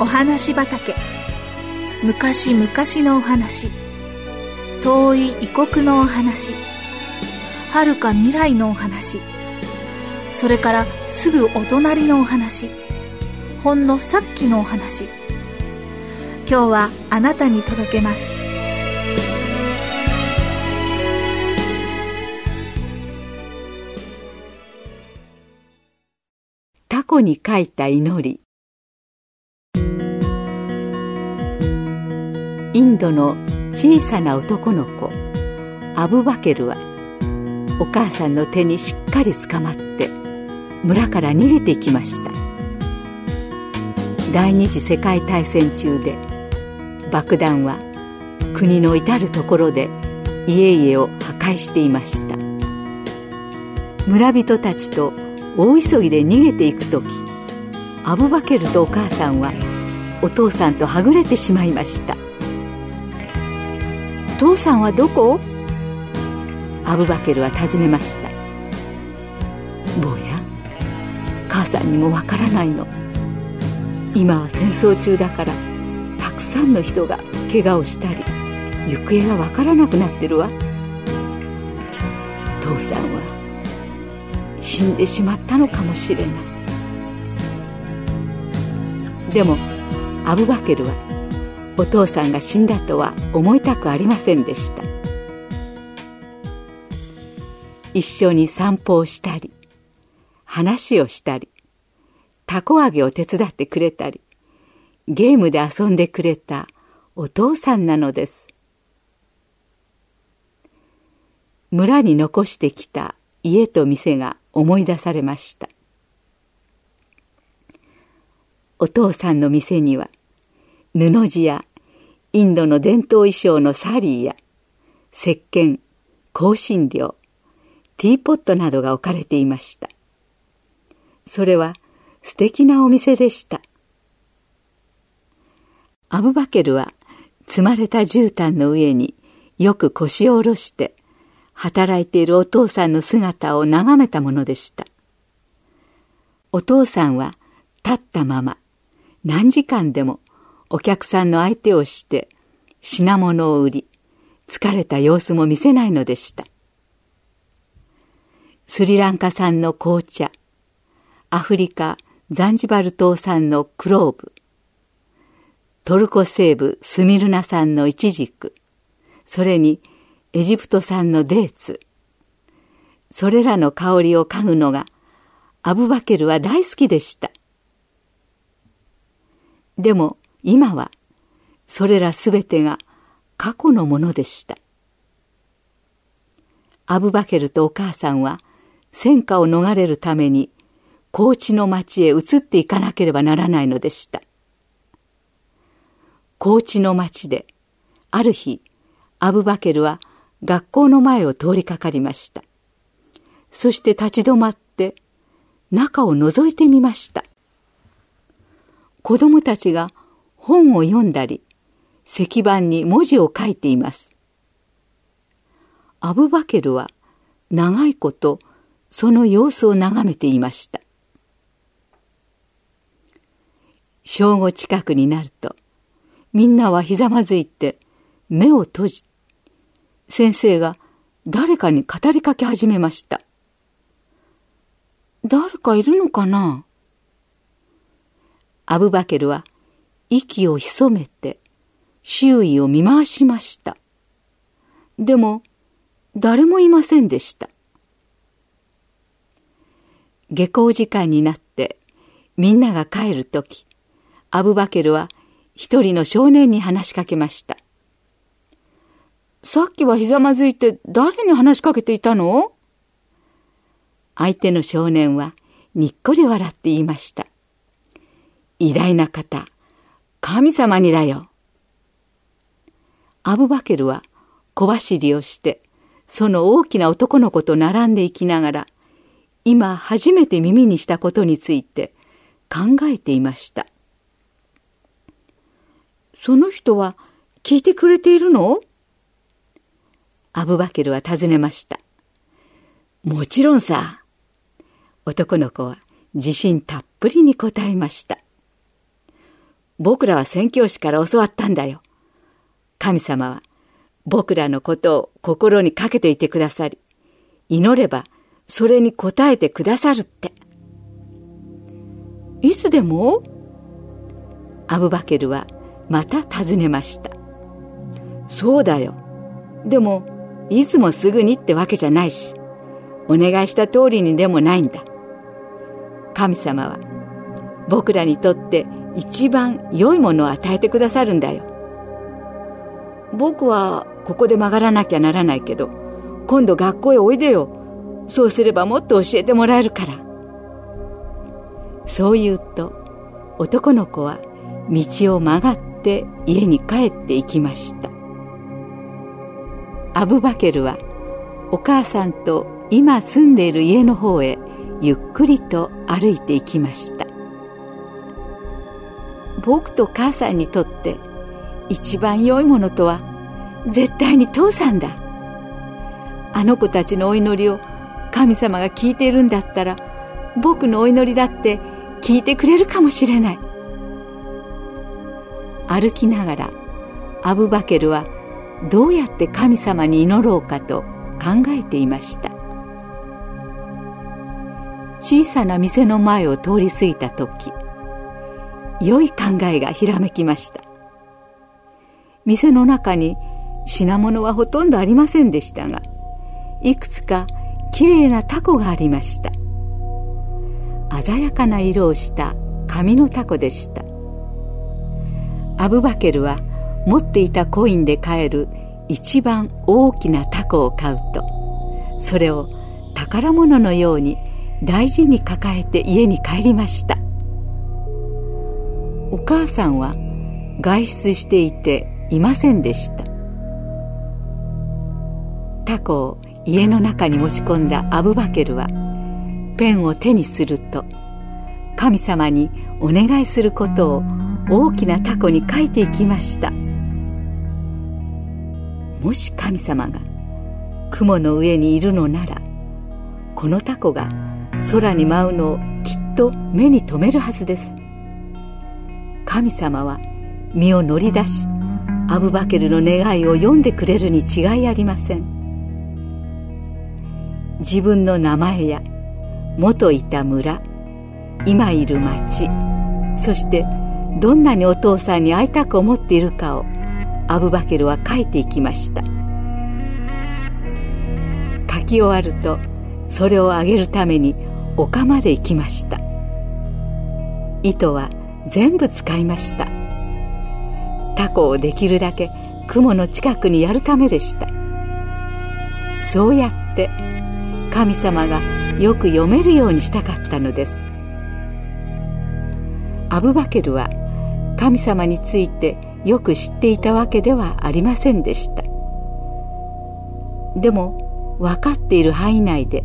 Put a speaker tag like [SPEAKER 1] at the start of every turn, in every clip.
[SPEAKER 1] お話畑。昔々のお話。遠い異国のお話。遥か未来のお話。それからすぐお隣のお話。ほんのさっきのお話。今日はあなたに届けます。
[SPEAKER 2] タコに書いた祈り。インドの小さな男の子アブバケルはお母さんの手にしっかりつかまって村から逃げていきました。第二次世界大戦中で爆弾は国の至る所で家々を破壊していました。村人たちと大急ぎで逃げていく時アブバケルとお母さんはお父さんとはぐれてしまいました。父さんはどこ？アブバケルは尋ねました。坊や母さんにもわからないの。今は戦争中だからたくさんの人が怪我をしたり行方がわからなくなってるわ。父さんは死んでしまったのかもしれない。でもアブバケルはお父さんが死んだとは思いたくありませんでした。一緒に散歩をしたり話をしたりたこ揚げを手伝ってくれたりゲームで遊んでくれたお父さんなのです。村に残してきた家と店が思い出されました。お父さんの店には布地やインドの伝統衣装のサリーや石鹸、香辛料、ティーポットなどが置かれていました。それは素敵なお店でした。アブバケルは積まれた絨毯の上によく腰を下ろして働いているお父さんの姿を眺めたものでした。お父さんは立ったまま何時間でもお客さんの相手をして品物を売り、疲れた様子も見せないのでした。スリランカ産の紅茶、アフリカ・ザンジバル島産のクローブ、トルコ西部スミルナ産のイチジク、それにエジプト産のデーツ、それらの香りを嗅ぐのがアブバケルは大好きでした。でも今はそれらすべてが過去のものでした。アブバケルとお母さんは戦火を逃れるために高知の町へ移っていかなければならないのでした。高知の町である日アブバケルは学校の前を通りかかりました。そして立ち止まって中を覗いてみました。子供たちが本を読んだり、石板に文字を書いています。アブバケルは長いことその様子を眺めていました。正午近くになると、みんなはひざまずいて目を閉じ、先生が誰かに語りかけ始めました。誰かいるのかな？アブバケルは息を潜めて周囲を見回しました。でも誰もいませんでした。下校時間になってみんなが帰るとき、アブバケルは一人の少年に話しかけました。さっきはひざまずいて誰に話しかけていたの？相手の少年はにっこり笑って言いました。偉大な方、神様にだよ。アブバケルは小走りをして、その大きな男の子と並んでいきながら、今初めて耳にしたことについて考えていました。その人は聞いてくれているの？アブバケルは尋ねました。もちろんさ。男の子は自信たっぷりに答えました。僕らは宣教師から教わったんだよ。神様は僕らのことを心にかけていてくださり、祈ればそれに応えてくださるって。いつでもアブバケルはまた尋ねました。そうだよ。でも、いつもすぐにってわけじゃないし、お願いした通りにでもないんだ。神様は僕らにとって一番良いものを与えてくださるんだよ。僕はここで曲がらなきゃならないけど、今度学校へおいでよ。そうすればもっと教えてもらえるから。そう言うと、男の子は道を曲がって家に帰っていきました。アブバケルはお母さんと今住んでいる家の方へゆっくりと歩いていきました僕と母さんにとって一番良いものとは絶対に父さんだ。あの子たちのお祈りを神様が聞いているんだったら僕のお祈りだって聞いてくれるかもしれない。歩きながらアブバケルはどうやって神様に祈ろうかと考えていました。小さな店の前を通り過ぎた時良い考えがひらめきました。店の中に品物はほとんどありませんでしたがいくつかきれいなタコがありました。鮮やかな色をした紙のタコでした。アブバケルは持っていたコインで買える一番大きなタコを買うとそれを宝物のように大事に抱えて家に帰りました。お母さんは外出していていませんでした。タコを家の中に持ち込んだアブバケルはペンを手にすると神様にお願いすることを大きなタコに書いていきました。もし神様が雲の上にいるのならこのタコが空に舞うのをきっと目に留めるはずです。神様は身を乗り出しアブバケルの願いを読んでくれるに違いありません。自分の名前や元いた村今いる町そしてどんなにお父さんに会いたく思っているかをアブバケルは書いていきました。書き終わるとそれをあげるために丘まで行きました。糸は全部使いました。タコをできるだけ雲の近くにやるためでした。そうやって神様がよく読めるようにしたかったのです。アブバケルは神様についてよく知っていたわけではありませんでした。でも分かっている範囲内で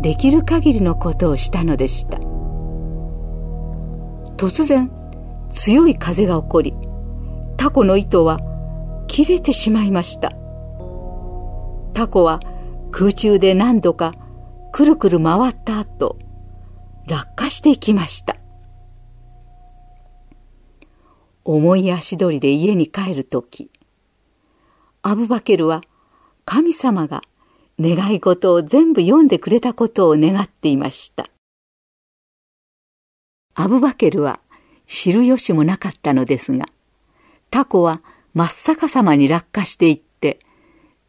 [SPEAKER 2] できる限りのことをしたのでした。突然強い風が起こりタコの糸は切れてしまいましたタコは空中で何度かくるくる回った後落下していきました重い足取りで家に帰る時アブバケルは神様が願い事を全部読んでくれたことを願っていました。アブバケルは知る由もなかったのですが、タコは真っ逆さまに落下していって、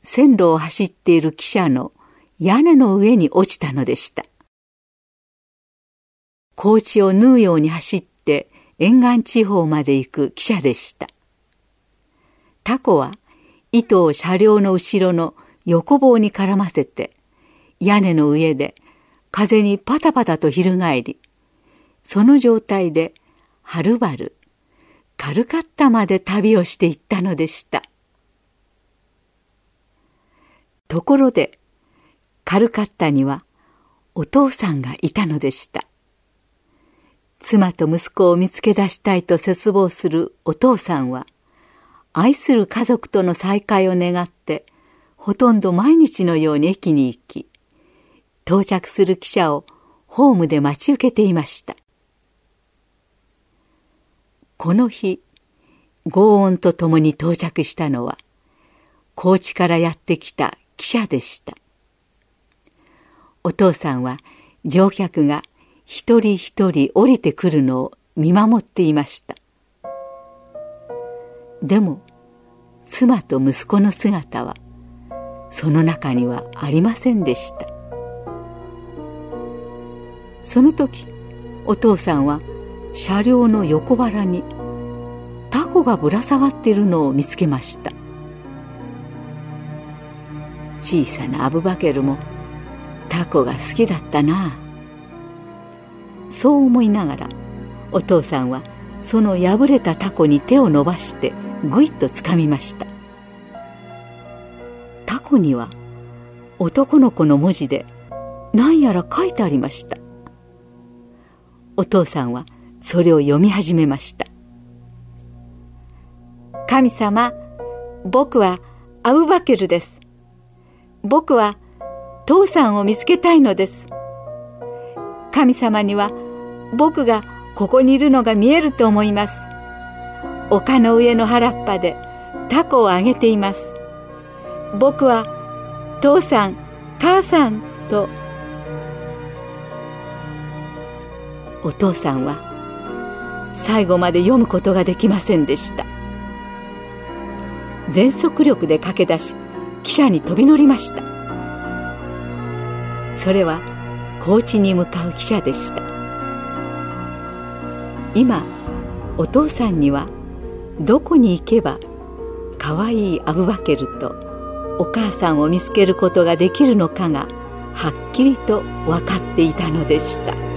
[SPEAKER 2] 線路を走っている汽車の屋根の上に落ちたのでした。高地を縫うように走って沿岸地方まで行く汽車でした。タコは糸を車両の後ろの横棒に絡ませて、屋根の上で風にパタパタと翻り、その状態ではるばるカルカッタまで旅をしていったのでした。ところで、カルカッタにはお父さんがいたのでした。妻と息子を見つけ出したいと絶望するお父さんは、愛する家族との再会を願ってほとんど毎日のように駅に行き、到着する汽車をホームで待ち受けていました。この日轟音とともに到着したのは高知からやってきた記者でした。お父さんは乗客が一人一人降りてくるのを見守っていました。でも妻と息子の姿はその中にはありませんでした。その時お父さんは車両の横腹にタコがぶら下がっているのを見つけました。小さなアブバケルもタコが好きだったな。そう思いながらお父さんはその破れたタコに手を伸ばしてぐいっとつかみました。タコには男の子の文字で何やら書いてありました。お父さんはそれを読み始めました。神様僕はアブバケルです。僕は父さんを見つけたいのです。神様には僕がここにいるのが見えると思います。丘の上の原っぱでタコをあげています。僕は父さん母さんとお父さんは最後まで読むことができませんでした。全速力で駆け出し汽車に飛び乗りました。それは高知に向かう汽車でした。今お父さんにはどこに行けばかわいいアブバケルとお母さんを見つけることができるのかがはっきりと分かっていたのでした。